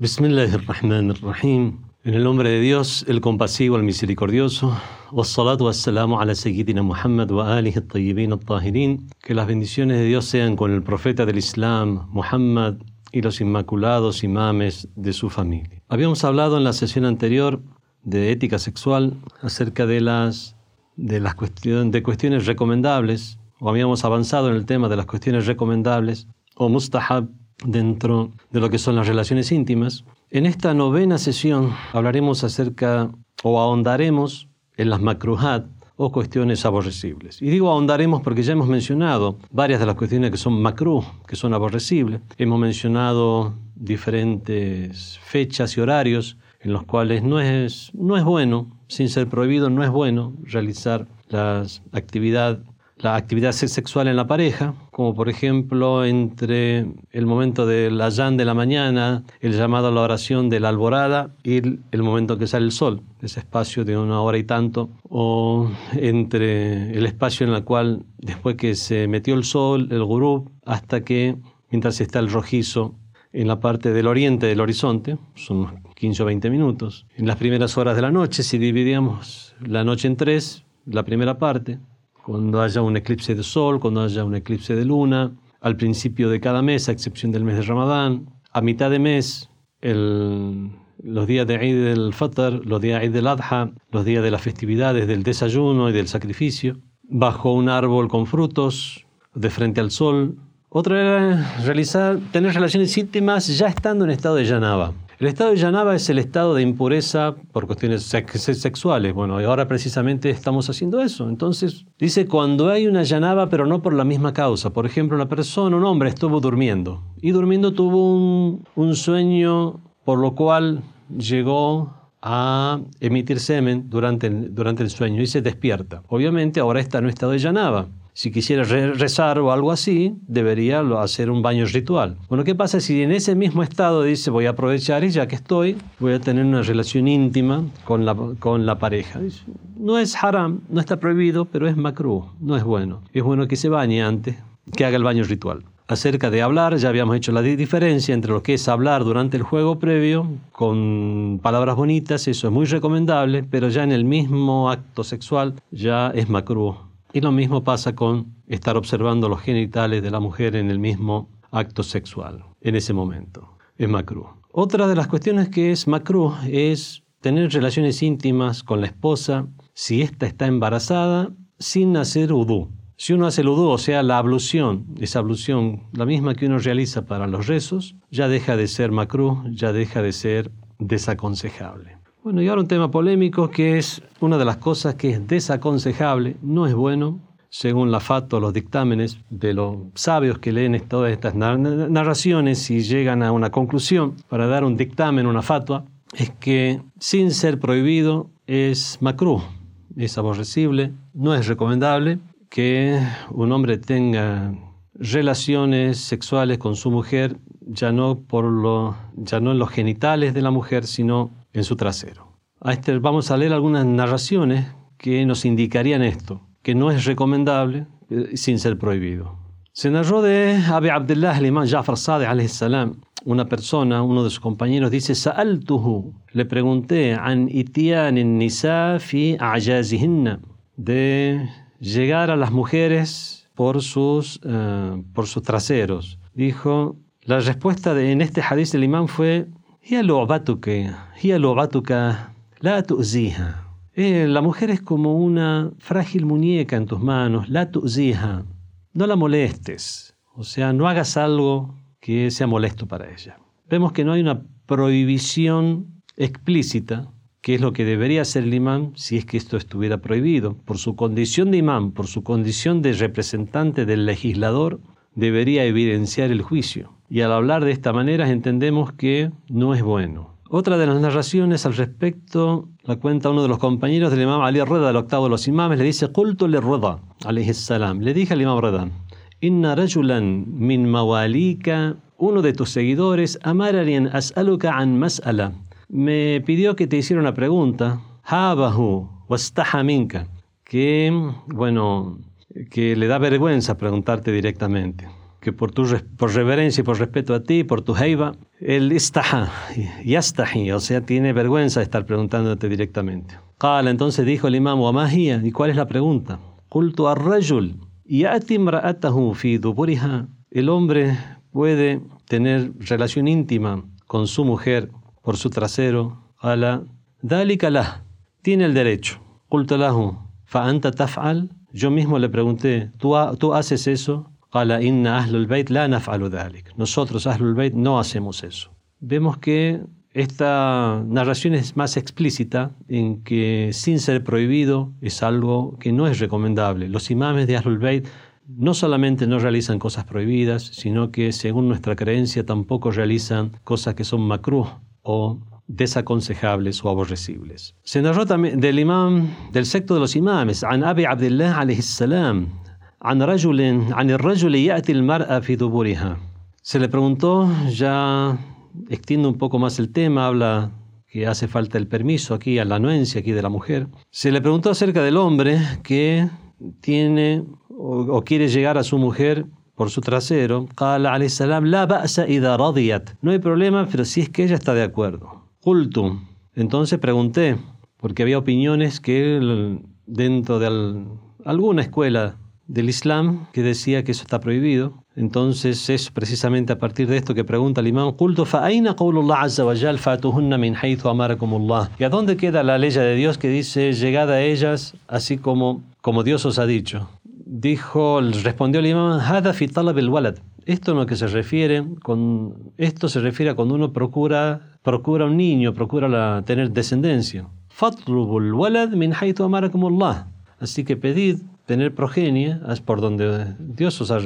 Bismillahirrahmanirrahim. En el nombre de Dios, el compasivo, el misericordioso. Wassalatu wassalamu ala Sayyidina Muhammad wa alihi at-tayyibin at-tahirin. Que las bendiciones de Dios sean con el profeta del Islam, Muhammad, y los inmaculados imames de su familia. Habíamos hablado en la sesión anterior de ética sexual acerca de las, de las de cuestiones recomendables, o habíamos avanzado en el tema de las cuestiones recomendables o mustahab dentro de lo que son las relaciones íntimas. En esta novena sesión hablaremos acerca o ahondaremos en las makruhat o cuestiones aborrecibles. Y digo ahondaremos porque ya hemos mencionado varias de las cuestiones que son makruh, que son aborrecibles. Hemos mencionado diferentes fechas y horarios en los cuales no es, no es bueno, sin ser prohibido, no es bueno realizar las actividades la actividad sexual en la pareja, como por ejemplo entre el momento del ayán de la mañana, el llamado a la oración de la alborada y el, momento que sale el sol, ese espacio de una hora y tanto, o entre el espacio en el cual después que se metió el sol, el gurú, hasta que mientras está el rojizo en la parte del oriente del horizonte, son 15 o 20 minutos. En las primeras horas de la noche, si dividíamos la noche en tres, la primera parte, cuando haya un eclipse de sol, cuando haya un eclipse de luna, al principio de cada mes, a excepción del mes de Ramadán, a mitad de mes, los días de Eid del Fitr, los días de Eid del Adha, los días de las festividades del desayuno y del sacrificio, bajo un árbol con frutos, de frente al sol, otra era realizar, tener relaciones íntimas ya estando en estado de llanaba. El estado de llanaba es el estado de impureza por cuestiones sexuales. Bueno, y ahora precisamente estamos haciendo eso. Entonces, dice cuando hay una llanaba, pero no por la misma causa. Por ejemplo, una persona, un hombre, estuvo durmiendo. Y durmiendo tuvo un, sueño por lo cual llegó a emitir semen durante, durante el sueño y se despierta. Obviamente ahora está en un estado de llanaba si quisiera rezar o algo así, debería hacer un baño ritual. Bueno, ¿qué pasa si en ese mismo estado dice voy a aprovechar y ya que estoy, voy a tener una relación íntima con la, con la pareja? No es haram, no está prohibido, pero es makruh, no es bueno. Es bueno que se bañe antes, que haga el baño ritual. Acerca de hablar, ya habíamos hecho la diferencia entre lo que es hablar durante el juego previo con palabras bonitas, eso es muy recomendable, pero ya en el mismo acto sexual ya es makruh y lo mismo pasa con estar observando los genitales de la mujer en el mismo acto sexual, en ese momento. Es macru. Otra de las cuestiones que es macru es tener relaciones íntimas con la esposa si ésta está embarazada sin hacer udú. Si uno hace el udú, o sea, la ablución, esa ablución, la misma que uno realiza para los rezos, ya deja de ser macru, ya deja de ser desaconsejable. Bueno, y ahora un tema polémico que es una de las cosas que es desaconsejable, no es bueno, según la FATO, los dictámenes de los sabios que leen todas estas narraciones y llegan a una conclusión. Para dar un dictamen, una fatua, es que sin ser prohibido es macrú, es aborrecible, no es recomendable que un hombre tenga relaciones sexuales con su mujer, ya no, por lo, ya no en los genitales de la mujer, sino en su trasero. A este vamos a leer algunas narraciones que nos indicarían esto, que no es recomendable eh, sin ser prohibido. Se narró de Abi Abdullah, el imam Jafar Sadiq salam, una persona, uno de sus compañeros, dice, Sa'altuhu, le pregunté, an itian nisa fi a'jazihinna, de llegar a las mujeres por sus, uh, por sus traseros. Dijo, la respuesta de, en este hadith del imam fue, la mujer es como una frágil muñeca en tus manos, la tu'ziha. No la molestes, o sea, no hagas algo que sea molesto para ella. Vemos que no hay una prohibición explícita, que es lo que debería hacer el imán si es que esto estuviera prohibido. Por su condición de imán, por su condición de representante del legislador, debería evidenciar el juicio. Y al hablar de esta manera entendemos que no es bueno. Otra de las narraciones al respecto la cuenta uno de los compañeros del imam Ali Reda, del octavo de los imames, le dice, Qultu le Reda, salam, le dije al imam Reda, Inna rajulan min mawalika, uno de tus seguidores, amararian as'aluka an mas'ala, me pidió que te hiciera una pregunta, habahu wastaha minka, que, bueno, que le da vergüenza preguntarte directamente. Que por, tu, por reverencia y por respeto a ti, por tu heiba, él istaha, yastahi, o sea, tiene vergüenza de estar preguntándote directamente. Qala, entonces dijo el imam, Wamahia, ¿y cuál es la pregunta? Qultu ar-rajul, yati imra'atahu fi duburiha. El hombre puede tener relación íntima con su mujer por su trasero. Ala, dalika tiene el derecho. Qultu lahu, fa anta taf'al. Yo mismo le pregunté, ¿tú, tú haces eso? Nosotros, Ahlul Bayt, no hacemos eso. Vemos que esta narración es más explícita en que sin ser prohibido es algo que no es recomendable. Los imames de Ahlul Bayt no solamente no realizan cosas prohibidas, sino que según nuestra creencia tampoco realizan cosas que son makruh o desaconsejables o aborrecibles. Se narró también del imam, del secto de los imames, an Abi Abdullah alayhi salam, se le preguntó, ya extiende un poco más el tema, habla que hace falta el permiso aquí, a la anuencia aquí de la mujer. Se le preguntó acerca del hombre que tiene o, quiere llegar a su mujer por su trasero. No hay problema, pero si es que ella está de acuerdo. Cultum. Entonces pregunté, porque había opiniones que dentro de alguna escuela del Islam que decía que eso está prohibido. Entonces es precisamente a partir de esto que pregunta el imán culto ¿Y a dónde queda la ley de Dios que dice llegada a ellas así como, como Dios os ha dicho? Dijo, respondió el imán, Esto lo que se refiere con esto se refiere a cuando uno procura procura un niño, procura tener descendencia. Así que pedid tener progenie es por donde Dios os ha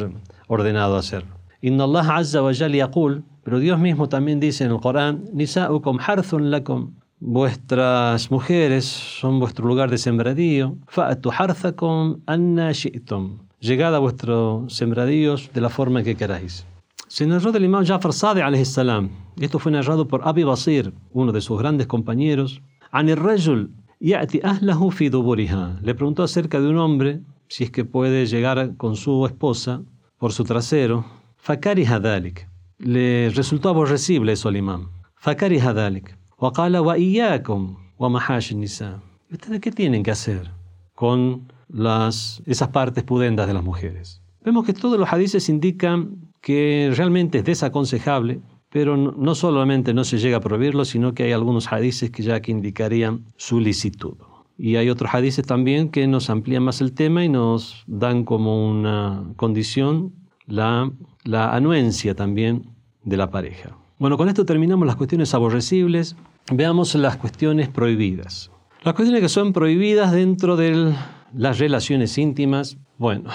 ordenado hacerlo. Inna Allah Azza wa yaqul, pero Dios mismo también dice en el Corán, Nisa'ukum harthun lakum, vuestras mujeres son vuestro lugar de sembradío, fa'atu harthakum anna shi'tum, llegad a vuestros sembradíos de la forma que queráis. Se narró del imam Jafar Sadi salam. Esto fue narrado por Abi Basir, uno de sus grandes compañeros. An el rajul ya'ti ahlahu fi duburiha. Le preguntó acerca de un hombre si es que puede llegar con su esposa por su trasero. Fakari hadalik. Le resultó aborrecible eso al imán. Fakari hadalik. Waqala wa iyakum wa mahash nisa. ¿Ustedes qué tienen que hacer con las, esas partes pudendas de las mujeres? Vemos que todos los hadices indican que realmente es desaconsejable, pero no solamente no se llega a prohibirlo, sino que hay algunos hadices que ya que indicarían su licitud. Y hay otros hadices también que nos amplían más el tema y nos dan como una condición la, la anuencia también de la pareja. Bueno, con esto terminamos las cuestiones aborrecibles. Veamos las cuestiones prohibidas. Las cuestiones que son prohibidas dentro de las relaciones íntimas. Bueno,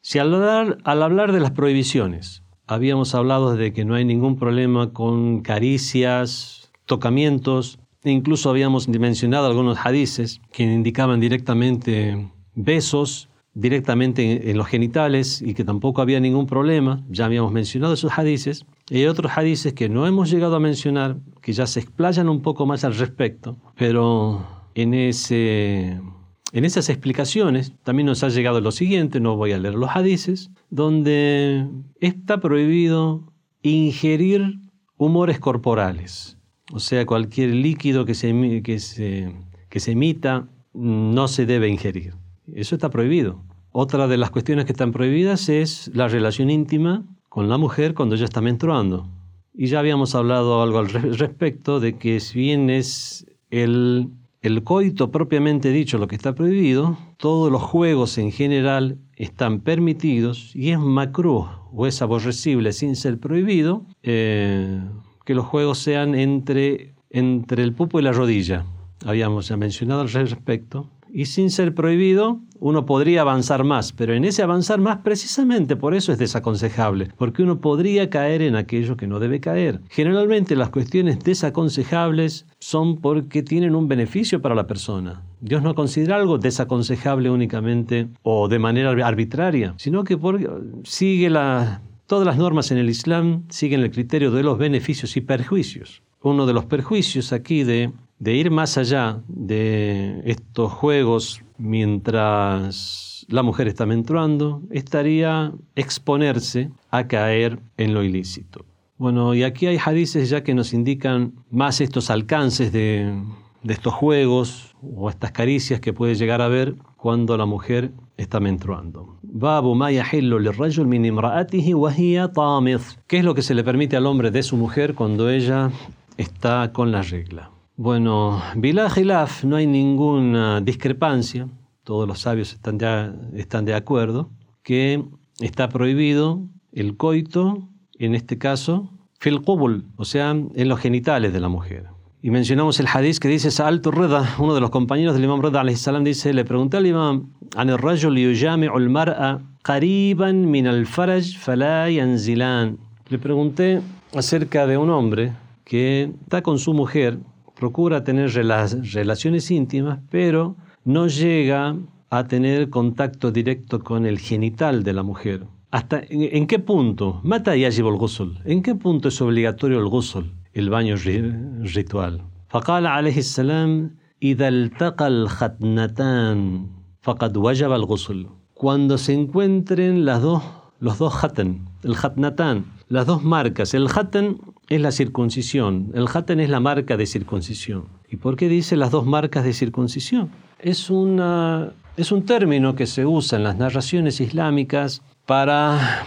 si al hablar, al hablar de las prohibiciones habíamos hablado de que no hay ningún problema con caricias, tocamientos, incluso habíamos mencionado algunos hadices que indicaban directamente besos directamente en los genitales y que tampoco había ningún problema. Ya habíamos mencionado esos hadices. Y hay otros hadices que no hemos llegado a mencionar, que ya se explayan un poco más al respecto, pero en, ese, en esas explicaciones también nos ha llegado lo siguiente, no voy a leer los hadices, donde está prohibido ingerir humores corporales o sea, cualquier líquido que se, que se, que se emita no se debe ingerir. Eso está prohibido. Otra de las cuestiones que están prohibidas es la relación íntima con la mujer cuando ella está menstruando. Y ya habíamos hablado algo al respecto de que si bien es el, el coito propiamente dicho lo que está prohibido, todos los juegos en general están permitidos y es macro o es aborrecible sin ser prohibido. Eh, que los juegos sean entre, entre el pupo y la rodilla. Habíamos ya mencionado al respecto. Y sin ser prohibido, uno podría avanzar más, pero en ese avanzar más precisamente por eso es desaconsejable, porque uno podría caer en aquello que no debe caer. Generalmente las cuestiones desaconsejables son porque tienen un beneficio para la persona. Dios no considera algo desaconsejable únicamente o de manera arbitraria, sino que sigue la, Todas las normas en el Islam siguen el criterio de los beneficios y perjuicios. Uno de los perjuicios aquí de, ir más allá de estos juegos mientras la mujer está menstruando, estaría exponerse a caer en lo ilícito. Bueno, y aquí hay hadices ya que nos indican más estos alcances de estos juegos o estas caricias que puede llegar a ver cuando la mujer está menstruando. ¿Qué es lo que se le permite al hombre de su mujer cuando ella está con la regla? Bueno, Hilaf, no hay ninguna discrepancia, todos los sabios están de, están de acuerdo, que está prohibido el coito, en este caso, fil o sea, en los genitales de la mujer. Y mencionamos el hadith que dice Sa'altu Reda, uno de los compañeros del imam Reda salam dice, le pregunté al imam, an rajul yujami'u mara qariban min al-faraj yanzilan. Le pregunté acerca de un hombre que está con su mujer, procura tener relaciones íntimas, pero no llega a tener contacto directo con el genital de la mujer. ¿Hasta en, qué punto? Mata y al ¿En qué punto es obligatorio el Ghusl? el baño ritual. فقال عليه السلام إذا التقى الختنتان فقد وجب الغسل cuando se encuentren las dos, los dos khatan, el khatnatán, las dos marcas. El khatan es la circuncisión, el khatan es la marca de circuncisión. ¿Y por qué dice las dos marcas de circuncisión? Es, una, es un término que se usa en las narraciones islámicas para,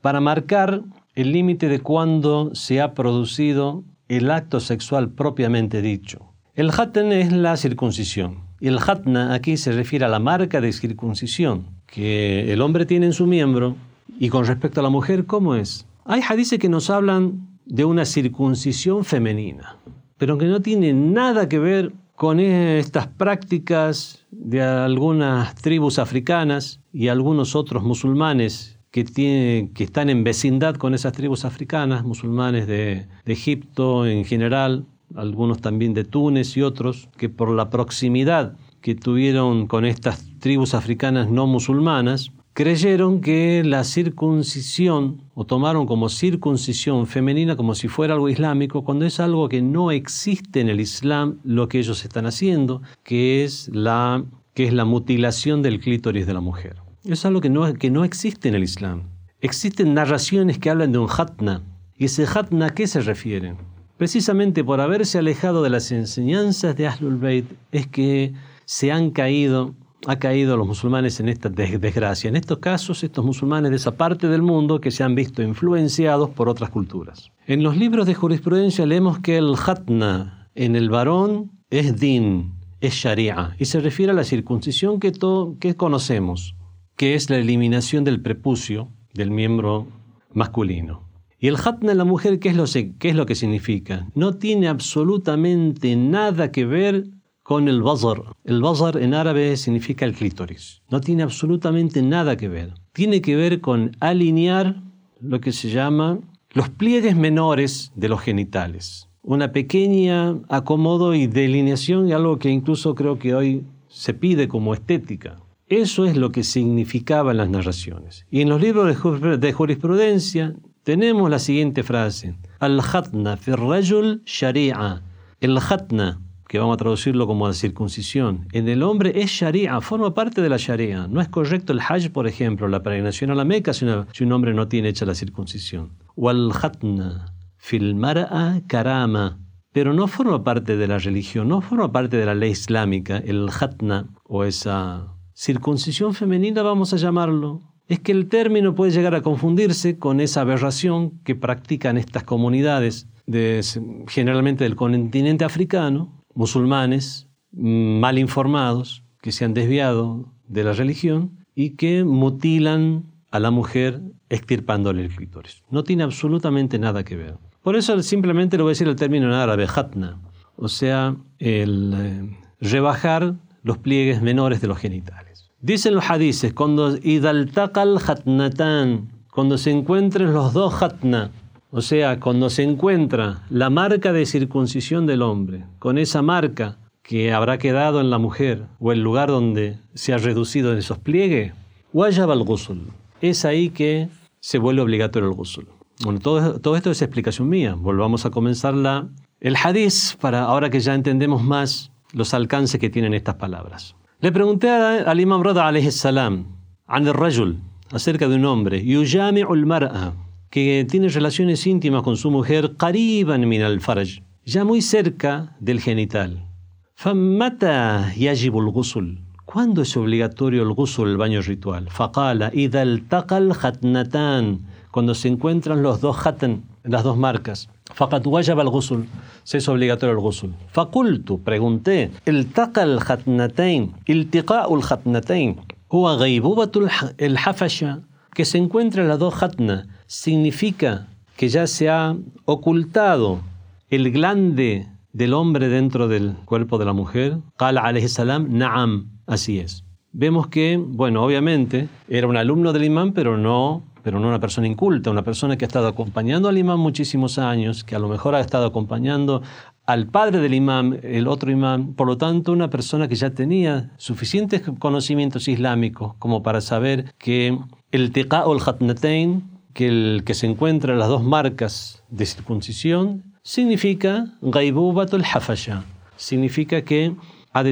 para marcar el límite de cuándo se ha producido el acto sexual propiamente dicho. El hatn es la circuncisión. Y el hatna aquí se refiere a la marca de circuncisión que el hombre tiene en su miembro. Y con respecto a la mujer, ¿cómo es? Hay hadices que nos hablan de una circuncisión femenina, pero que no tiene nada que ver con estas prácticas de algunas tribus africanas y algunos otros musulmanes que, que están en vecindad con esas tribus africanas, musulmanes de, de Egipto en general, algunos también de Túnez y otros, que por la proximidad que tuvieron con estas tribus africanas no musulmanas, creyeron que la circuncisión, o tomaron como circuncisión femenina como si fuera algo islámico, cuando es algo que no existe en el Islam, lo que ellos están haciendo, que es la, que es la mutilación del clítoris de la mujer. Es algo que no, que no existe en el Islam. Existen narraciones que hablan de un hatna. ¿Y ese hatna a qué se refiere? Precisamente por haberse alejado de las enseñanzas de Ahlul Bayt es que se han caído, ha caído los musulmanes en esta desgracia. En estos casos, estos musulmanes de esa parte del mundo que se han visto influenciados por otras culturas. En los libros de jurisprudencia leemos que el hatna en el varón es din, es sharia, y se refiere a la circuncisión que, que conocemos que es la eliminación del prepucio del miembro masculino. Y el hatna en la mujer, ¿qué es, lo, ¿qué es lo que significa? No tiene absolutamente nada que ver con el bazar. El bazar en árabe significa el clítoris. No tiene absolutamente nada que ver. Tiene que ver con alinear lo que se llama los pliegues menores de los genitales. Una pequeña acomodo y delineación y algo que incluso creo que hoy se pide como estética. Eso es lo que significaban las narraciones. Y en los libros de jurisprudencia tenemos la siguiente frase: Al-Hatna firrajul sharia. El Hatna, que vamos a traducirlo como la circuncisión, en el hombre es sharia, forma parte de la sharia. No es correcto el hajj, por ejemplo, la peregrinación a la Meca si, un hombre no tiene hecha la circuncisión. O al-Hatna fil mar'a karama. Pero no forma parte de la religión, no forma parte de la ley islámica, el Hatna o esa circuncisión femenina vamos a llamarlo, es que el término puede llegar a confundirse con esa aberración que practican estas comunidades, de, generalmente del continente africano, musulmanes, mm, mal informados, que se han desviado de la religión y que mutilan a la mujer extirpándole el clítoris. No tiene absolutamente nada que ver. Por eso simplemente lo voy a decir el término en árabe, hatna, o sea, el eh, rebajar los pliegues menores de los genitales. Dicen los hadices, cuando idaltaqal hatnatan, cuando se encuentren los dos hatna, o sea, cuando se encuentra la marca de circuncisión del hombre, con esa marca que habrá quedado en la mujer o el lugar donde se ha reducido en esos pliegues, wajab al. Es ahí que se vuelve obligatorio el ghusl. Bueno, todo, todo esto es explicación mía. Volvamos a comenzar la, el hadiz para ahora que ya entendemos más los alcances que tienen estas palabras. Le pregunté al Imam Rada alayhi salam, an rajul, acerca de un hombre, yujami'ul mar'a, que tiene relaciones íntimas con su mujer, qariban min al faraj, ya muy cerca del genital. Famata yajibul ghusl. ¿Cuándo es obligatorio el ghusl, el baño ritual? Faqala idha al hatnatan, cuando se encuentran los dos hatn, las dos marcas. فقد وجب الغسل se es obligatorio el ghusl. فقلت pregunté التقى الختنتين التقاء الختنتين هو غيبوبة الحفشة que se encuentran las dos khatna significa que ya se ha ocultado el glande del hombre dentro del cuerpo de la mujer. قال عليه السلام نعم así es. Vemos que, bueno, obviamente era un alumno del imán, pero no pero no una persona inculta, una persona que ha estado acompañando al imán muchísimos años, que a lo mejor ha estado acompañando al padre del imán, el otro imán, por lo tanto una persona que ya tenía suficientes conocimientos islámicos como para saber que el teqa o el hatnatain, que, el, que se encuentra en las dos marcas de circuncisión, significa gaibubatul hafasha, significa que ha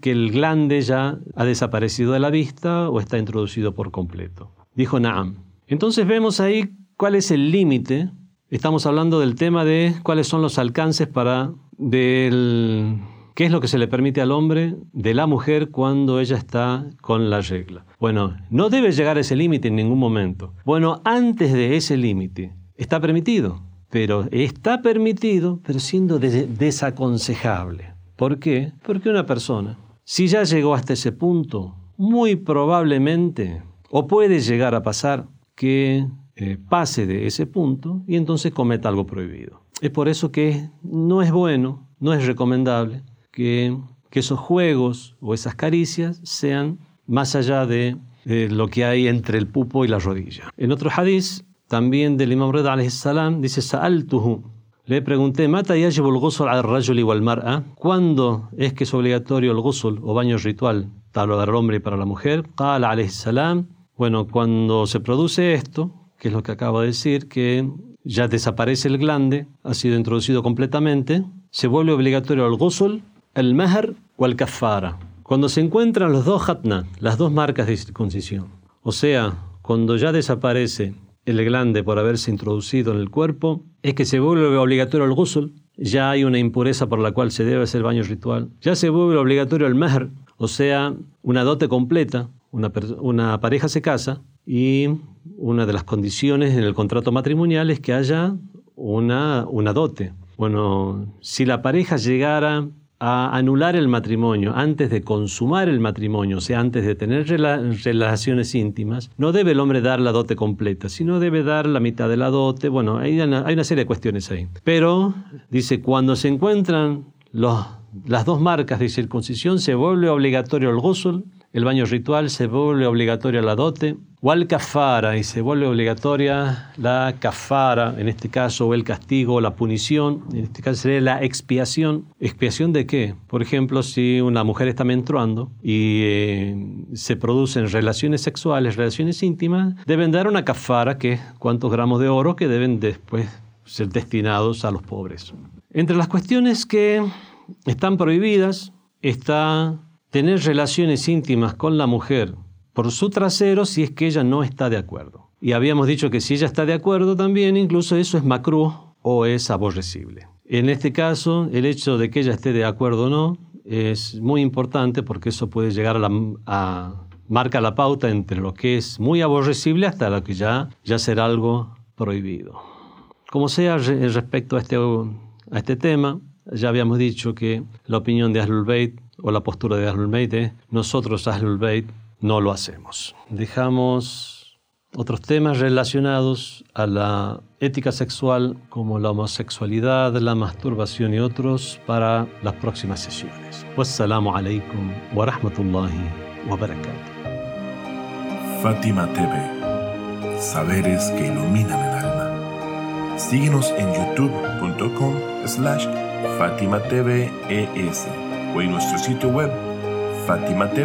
que el glande ya ha desaparecido de la vista o está introducido por completo. Dijo Naam. Entonces vemos ahí cuál es el límite. Estamos hablando del tema de cuáles son los alcances para del qué es lo que se le permite al hombre de la mujer cuando ella está con la regla. Bueno, no debe llegar a ese límite en ningún momento. Bueno, antes de ese límite está permitido, pero está permitido, pero siendo desaconsejable. ¿Por qué? Porque una persona, si ya llegó hasta ese punto, muy probablemente, o puede llegar a pasar, que eh, pase de ese punto y entonces cometa algo prohibido. Es por eso que no es bueno, no es recomendable que, esos juegos o esas caricias sean más allá de, lo que hay entre el pupo y la rodilla. En otro hadith, también del Imam Reda salam, dice Sa'altuhu. Le pregunté, ¿Mata yajibu el ghusl al rajul igual mar'a? ¿Cuándo es que es obligatorio el ghusl o baño ritual, tanto para el hombre y para la mujer? Qala alayhi salam, bueno, cuando se produce esto, que es lo que acabo de decir, que ya desaparece el glande, ha sido introducido completamente, se vuelve obligatorio el ghusl, el mahr o el kafara. Cuando se encuentran los dos hatna, las dos marcas de circuncisión, o sea, cuando ya desaparece el glande por haberse introducido en el cuerpo, es que se vuelve obligatorio el ghusl, ya hay una impureza por la cual se debe hacer baño ritual, ya se vuelve obligatorio el mahr, o sea, una dote completa, una, pareja se casa y una de las condiciones en el contrato matrimonial es que haya una, una dote. Bueno, si la pareja llegara a anular el matrimonio antes de consumar el matrimonio, o sea, antes de tener relaciones íntimas, no debe el hombre dar la dote completa, sino debe dar la mitad de la dote. Bueno, hay una, hay una serie de cuestiones ahí. Pero, dice, cuando se encuentran las dos marcas de circuncisión, se vuelve obligatorio el ghusl el baño ritual se vuelve obligatoria la dote, o al kafara, y se vuelve obligatoria la kafara, en este caso, el castigo, la punición, en este caso sería la expiación. ¿Expiación de qué? Por ejemplo, si una mujer está menstruando y eh, se producen relaciones sexuales, relaciones íntimas, deben dar una kafara, que es cuántos gramos de oro que deben después ser destinados a los pobres. Entre las cuestiones que están prohibidas está tener relaciones íntimas con la mujer por su trasero si es que ella no está de acuerdo. Y habíamos dicho que si ella está de acuerdo también, incluso eso es macrú o es aborrecible. En este caso, el hecho de que ella esté de acuerdo o no es muy importante porque eso puede llegar a, la, marca la pauta entre lo que es muy aborrecible hasta lo que ya, ya será algo prohibido. Como sea respecto a este, a este tema, ya habíamos dicho que la opinión de Ahlul Bayt o la postura de Ahlul Bayt es nosotros Ahlul Bayt no lo hacemos. Dejamos otros temas relacionados a la ética sexual como la homosexualidad, la masturbación y otros para las próximas sesiones. Wassalamu alaikum wa rahmatullahi wa barakatuh. Fátima TV, saberes que iluminan el alma. Síguenos en youtube.com slash Fátima TV ES o en nuestro sitio web fatimatv.es.